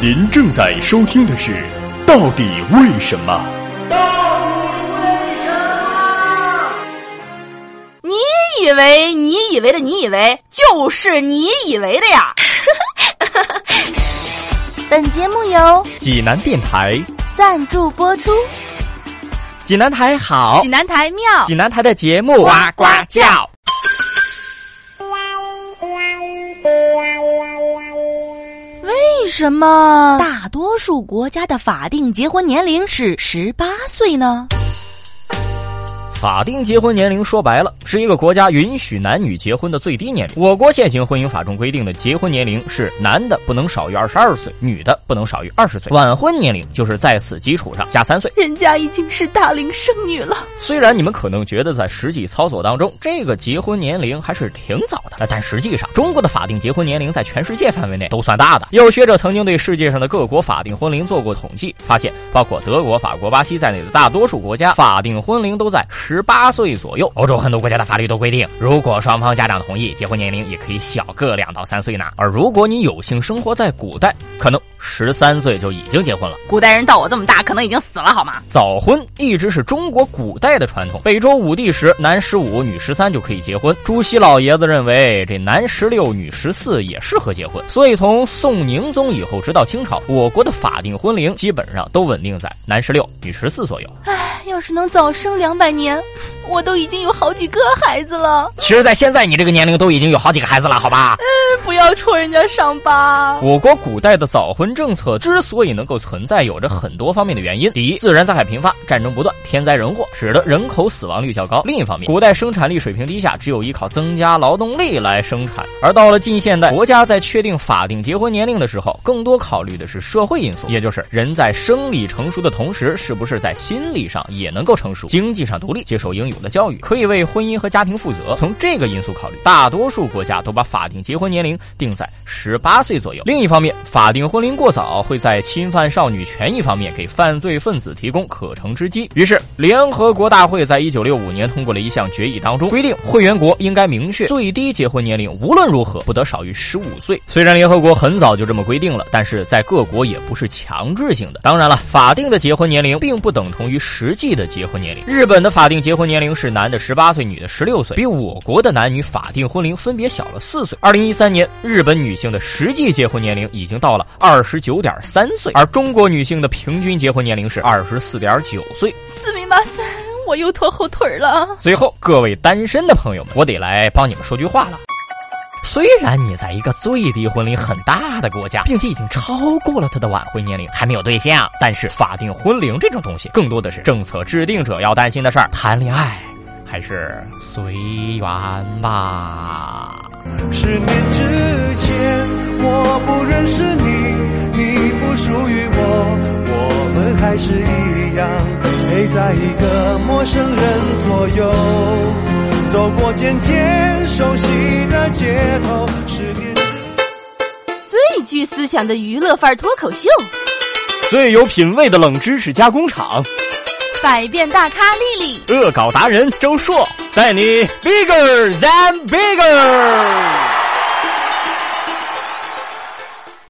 您正在收听的是《到底为什么》。到底为什么？你以为你以为的你以为就是你以为的呀？本节目由济南电台赞助播出。济南台好济，南台妙，济南台的节目呱呱叫。什么大多数国家的法定结婚年龄是十八岁呢？法定结婚年龄说白了是一个国家允许男女结婚的最低年龄。我国现行婚姻法中规定的结婚年龄是男的不能少于二十二岁，女的不能少于二十岁。晚婚年龄就是在此基础上加三岁。人家已经是大龄剩女了。虽然你们可能觉得在实际操作当中，这个结婚年龄还是挺早的，但实际上中国的法定结婚年龄在全世界范围内都算大的。有学者曾经对世界上的各国法定婚龄做过统计，发现包括德国、法国、巴西在内的大多数国家法定婚龄都在十八岁左右。欧洲很多国家的法律都规定，如果双方家长同意，结婚年龄也可以小个两到三岁呢。而如果你有幸生活在古代，可能十三岁就已经结婚了。古代人到我这么大，可能已经死了，好吗？早婚一直是中国古代的传统。北周武帝时，男十五、女十三就可以结婚。朱熹老爷子认为，这男十六、女十四也适合结婚。所以，从宋宁宗以后，直到清朝，我国的法定婚龄基本上都稳定在男十六、女十四左右。唉，要是能早生两百年，我都已经有好几个孩子了。其实，在现在你这个年龄都已经有好几个孩子了，好吧？嗯不要戳人家伤疤。我国古代的早婚政策之所以能够存在，有着很多方面的原因。第一，自然灾害频发，战争不断，天灾人祸，使得人口死亡率较高。另一方面，古代生产力水平低下，只有依靠增加劳动力来生产。而到了近现代，国家在确定法定结婚年龄的时候，更多考虑的是社会因素，也就是人在生理成熟的同时，是不是在心理上也能够成熟，经济上独立，接受应有的教育，可以为婚姻和家庭负责。从这个因素考虑，大多数国家都把法定结婚年龄定在十八岁左右。另一方面，法定婚龄过早会在侵犯少女权益方面给犯罪分子提供可乘之机。于是，联合国大会在一九六五年通过了一项决议，当中规定会员国应该明确最低结婚年龄无论如何不得少于十五岁。虽然联合国很早就这么规定了，但是在各国也不是强制性的。当然了，法定的结婚年龄并不等同于实际的结婚年龄。日本的法定结婚年龄是男的十八岁，女的十六岁，比我国的男女法定婚龄分别小了四岁。二零一三年，日本女性的实际结婚年龄已经到了二十九点三岁，而中国女性的平均结婚年龄是二十四点九岁。四米八三，我又拖后腿了。最后，各位单身的朋友们，我得来帮你们说句话了。虽然你在一个最低婚龄很大的国家，并且已经超过了他的晚婚年龄，还没有对象，但是法定婚龄这种东西，更多的是政策制定者要担心的事儿。谈恋爱还是随缘吧。十年之前，我不认识你，你不属于我，我们还是一样陪在一个陌生人左右，走过渐渐熟悉的街头。十年之最具思想的娱乐范儿脱口秀，最有品位的冷知识加工厂，百变大咖丽丽，恶搞达人周硕，带你 bigger than bigger。